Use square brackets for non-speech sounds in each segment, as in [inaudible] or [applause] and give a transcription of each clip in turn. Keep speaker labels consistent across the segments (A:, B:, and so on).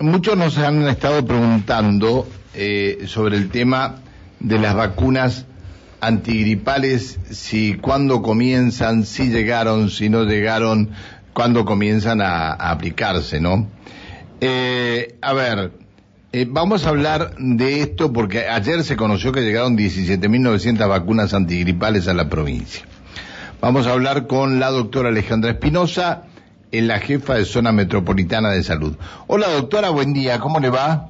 A: muchos nos han estado preguntando eh, sobre el tema de las vacunas antigripales, si cuándo comienzan, si llegaron, si no llegaron, cuándo comienzan a, aplicarse, ¿no? Eh, a ver, eh, vamos a hablar de esto porque ayer se conoció que llegaron 17.900 vacunas antigripales a la provincia. Vamos a hablar con la doctora Alejandra Espinosa, en la jefa de zona metropolitana de salud. Hola doctora, buen día, ¿cómo le va?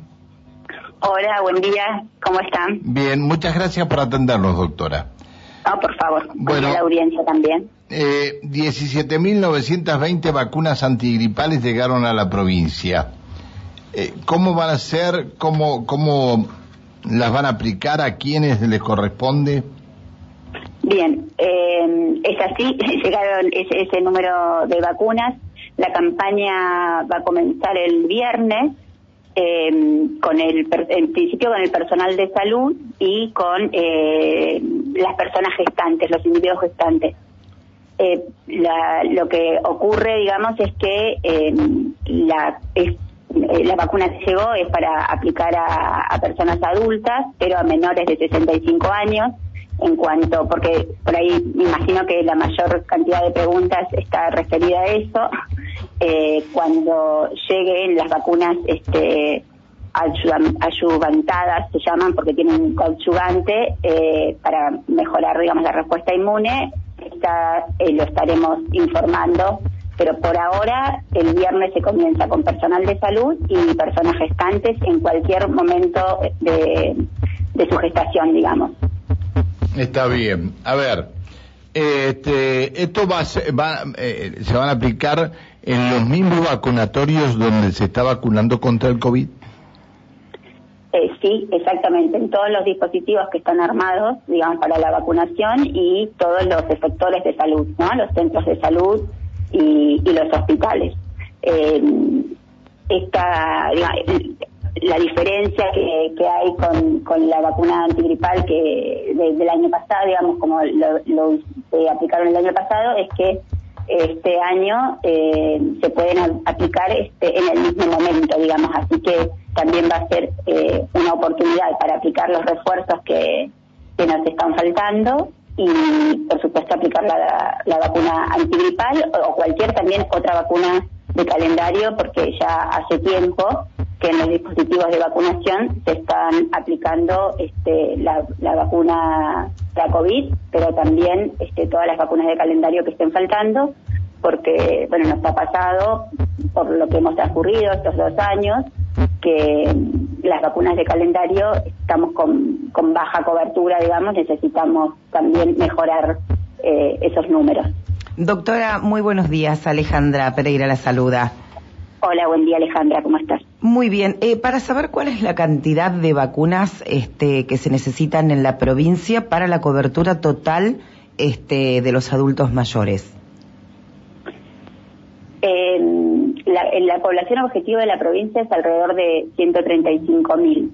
B: Hola, buen día, ¿cómo están?
A: Bien, muchas gracias por atendernos, doctora.
B: No, por favor, bueno, la audiencia también.
A: Eh, 17.920 vacunas antigripales llegaron a la provincia. Eh, ¿Cómo van a ser? ¿Cómo, ¿Cómo las van a aplicar? ¿A quiénes les corresponde?
B: Bien, eh, es así, [laughs] llegaron ese, ese número de vacunas la campaña va a comenzar el viernes eh, con el en principio con el personal de salud y con eh, las personas gestantes, los individuos gestantes. Eh, lo que ocurre, digamos, es que la la vacuna que llegó es para aplicar a, a personas adultas, pero a menores de 65 años en cuanto, porque por ahí me imagino que la mayor cantidad de preguntas está referida a eso, eh, cuando lleguen las vacunas este, ayuvantadas, se llaman porque tienen un coadyuvante eh, para mejorar, digamos, la respuesta inmune, está, eh, lo estaremos informando pero por ahora el viernes se comienza con personal de salud y personas gestantes en cualquier momento de, de su gestación, digamos.
A: Está bien. A ver, este, esto va, va eh, se van a aplicar en los mismos vacunatorios donde se está vacunando contra el COVID.
B: Eh, sí, exactamente, en todos los dispositivos que están armados, digamos, para la vacunación y todos los efectores de salud, ¿no? Los centros de salud y, los hospitales. Eh, esta, la diferencia que, hay con, con, la vacuna antigripal que del año pasado, digamos, como lo, aplicaron el año pasado, es que este año eh, se pueden aplicar este, en el mismo momento, digamos, así que también va a ser eh, una oportunidad para aplicar los refuerzos que, que nos están faltando y, por supuesto, aplicar la, la vacuna antigripal o cualquier también otra vacuna de calendario, porque ya hace tiempo que en los dispositivos de vacunación se están aplicando este, la, vacuna la COVID, pero también este, todas las vacunas de calendario que estén faltando, porque bueno nos ha pasado por lo que hemos transcurrido estos dos años que las vacunas de calendario estamos con, con baja cobertura, digamos, necesitamos también mejorar eh, esos números.
C: Doctora, muy buenos días. Alejandra Pereira la saluda.
B: Hola, buen día Alejandra, ¿cómo estás?
C: Muy bien. Eh, para saber cuál es la cantidad de vacunas este, que se necesitan en la provincia para la cobertura total este, de los adultos mayores.
B: en la población objetivo de la provincia es alrededor de 135 mil.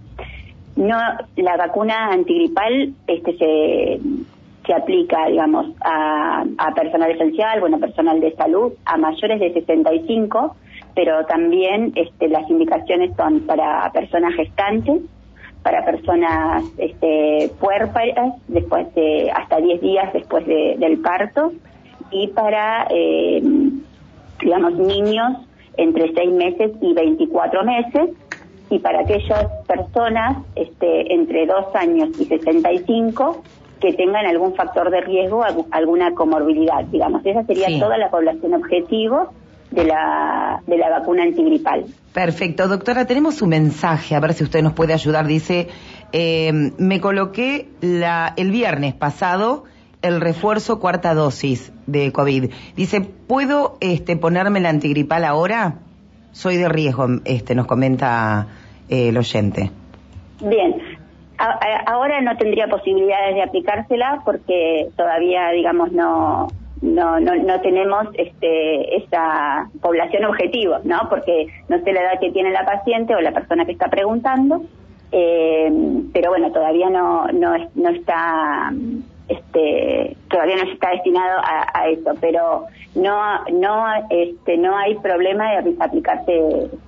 B: No, la vacuna antigripal este, se, aplica, digamos, a personal esencial, bueno, personal de salud, a mayores de 65 pero también este, las indicaciones son para personas gestantes, para personas este, puérperas, después de hasta 10 días después del parto, y para, eh, digamos, niños entre 6 meses y 24 meses, y para aquellas personas este, entre 2 años y 65 que tengan algún factor de riesgo, alguna comorbilidad, digamos. Esa sería toda la población objetivo de la, de la vacuna antigripal.
C: Perfecto, doctora, tenemos un mensaje, a ver si usted nos puede ayudar. Dice, eh, me coloqué la, el viernes pasado el refuerzo cuarta dosis de COVID. Dice, ¿puedo este, ponerme la antigripal ahora? Soy de riesgo, este, nos comenta eh, el oyente.
B: Bien, ahora no tendría posibilidades de aplicársela porque todavía, digamos, no, no, no, no tenemos este, esa población objetivo, ¿no? Porque no sé la edad que tiene la paciente o la persona que está preguntando, eh, pero bueno, todavía no, no, no está este, todavía no está destinado a, eso, pero no no este no hay problema de aplicarse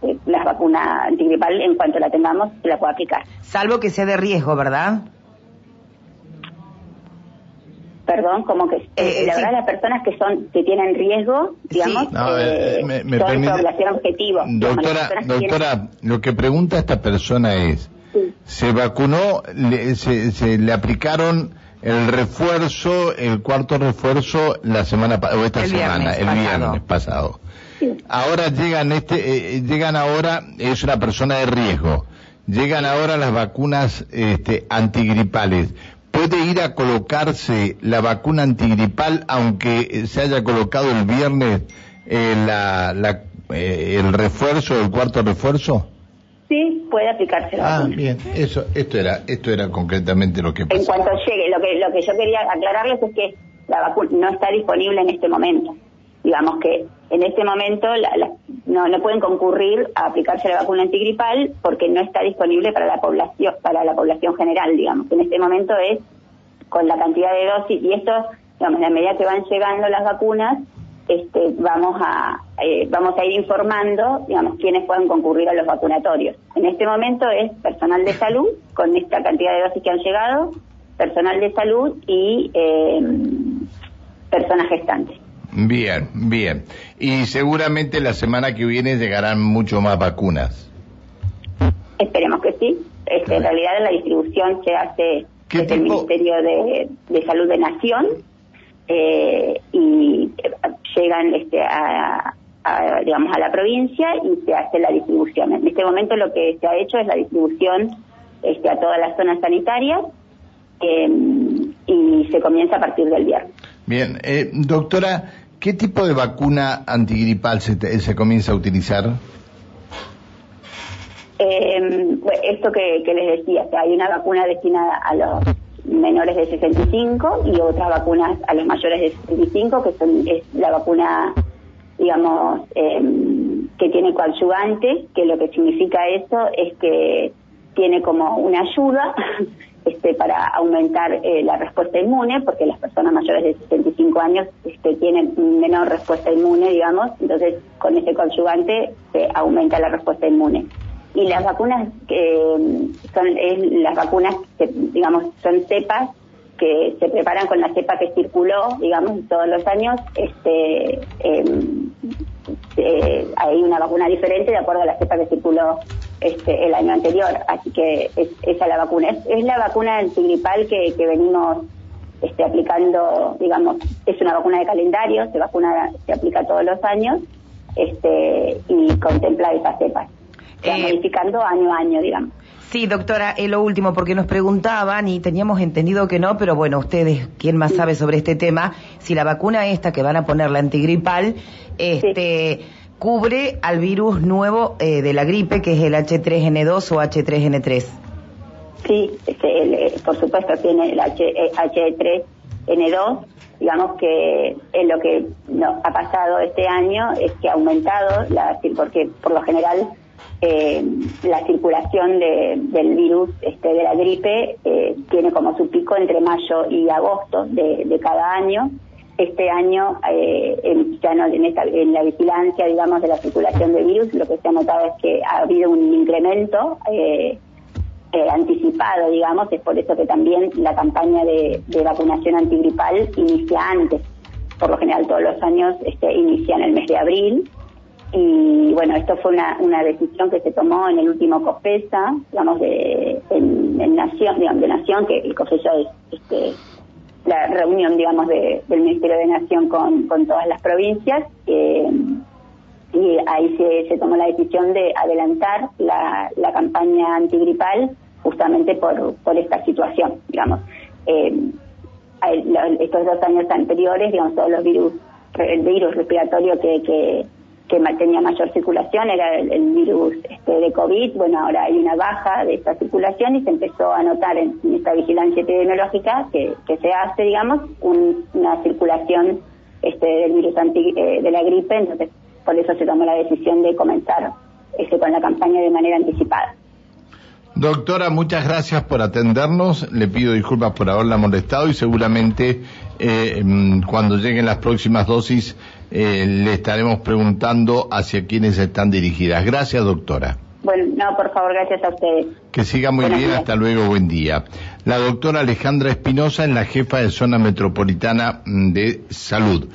B: eh, la vacuna antigripal en cuanto la tengamos se la puede aplicar.
C: Salvo que sea de riesgo, ¿verdad?
B: Perdón, como que eh, eh, la verdad las personas que son que tienen riesgo, digamos,
A: eh, me,
B: población objetivo.
A: Doctora, doctora, lo que pregunta esta persona es, se vacunó, le, se, se le aplicaron el refuerzo, el cuarto refuerzo la semana o esta semana, el viernes pasado. Ahora llegan este, eh, llegan ahora es una persona de riesgo. Llegan ahora las vacunas este, antigripales. ¿Puede ir a colocarse la vacuna antigripal aunque se haya colocado el viernes eh, la, la, eh, el refuerzo, el cuarto refuerzo?
B: sí puede aplicarse la
A: ah, bien, eso, esto era, esto era concretamente lo que pasó.
B: En cuanto llegue, lo que, lo que yo quería aclararles es que la vacuna no está disponible en este momento. Digamos que en este momento no, no pueden concurrir a aplicarse la vacuna antigripal porque no está disponible para la población, para la población general, digamos. En este momento es con la cantidad de dosis y esto, digamos, a medida que van llegando las vacunas, este, vamos a eh, vamos a ir informando, digamos, quiénes pueden concurrir a los vacunatorios. En este momento es personal de salud, con esta cantidad de dosis que han llegado, personal de salud y eh, personas gestantes.
A: Bien, bien. Y seguramente la semana que viene llegarán mucho más vacunas.
B: Esperemos que sí. Este, En realidad la distribución se hace desde el Ministerio de, de Salud de Nación eh, y llegan este, a, digamos a la provincia y se hace la distribución. En este momento lo que se ha hecho es la distribución este, a todas las zonas sanitarias em, y se comienza a partir del viernes.
A: Bien, eh, doctora, ¿qué tipo de vacuna antigripal se, se comienza a utilizar?
B: Eh, esto que, les decía, hay una vacuna destinada a los menores de 65 y otras vacunas a los mayores de 65, que son es la vacuna, digamos, em, que tiene coadyuvante, que lo que significa eso es que tiene como una ayuda [laughs] este, para aumentar eh, la respuesta inmune, porque las personas mayores de 65 años este, tienen menor respuesta inmune, digamos, entonces con ese coadyuvante se aumenta la respuesta inmune. Y las vacunas que son las vacunas digamos son cepas que se preparan con la cepa que circuló digamos todos los años este em, eh, hay una vacuna diferente de acuerdo a la cepa que circuló este el año anterior así que es, esa es la vacuna es, la vacuna antigripal que, que venimos este, aplicando digamos es una vacuna de calendario se vacuna se aplica todos los años este y contempla esas cepas eh, modificando año a año, digamos.
C: Sí, doctora, es lo último, porque nos preguntaban y teníamos entendido que no, pero bueno, ustedes, ¿quién más sabe sobre este tema? Si la vacuna esta que van a poner, la antigripal, este, cubre al virus nuevo eh, de la gripe, que es el H3N2 o H3N3.
B: Sí, este, eh, por supuesto tiene el H, H3N2, digamos que en lo que no, ha pasado este año es que ha aumentado, la, porque por lo general eh, la circulación del virus este, de la gripe eh, tiene como su pico entre mayo y agosto de, cada año. Este año, eh, en, ya no, en, esta, en la vigilancia, digamos, de la circulación del virus, lo que se ha notado es que ha habido un incremento eh, anticipado, digamos, es por eso que también la campaña de, vacunación antigripal inicia antes. Por lo general, todos los años este, inicia en el mes de abril y bueno, esto fue una, una decisión que se tomó en el último COFESA, digamos, de, en, Nación, digamos, de Nación, que el COFESA es este, la reunión, digamos, de, del Ministerio de Nación con, con todas las provincias. Eh, y ahí se, se tomó la decisión de adelantar la, la campaña antigripal justamente por, por esta situación, digamos. Eh, estos dos años anteriores, digamos, todos los virus, el virus respiratorio que, que que tenía mayor circulación era el, virus este, de COVID. Bueno, ahora hay una baja de esta circulación y se empezó a notar en, esta vigilancia epidemiológica que, se hace, digamos, una circulación este, del virus eh, de la gripe. Entonces, por eso se tomó la decisión de comenzar este, con la campaña de manera anticipada.
A: Doctora, muchas gracias por atendernos. Le pido disculpas por haberla molestado y seguramente eh, mm, cuando lleguen las próximas dosis eh, le estaremos preguntando hacia quiénes están dirigidas. Gracias, doctora.
B: Bueno, no, por favor, gracias a ustedes.
A: Que siga muy bien, hasta luego, buen día. La doctora Alejandra Espinosa es la jefa de zona metropolitana mm, de salud.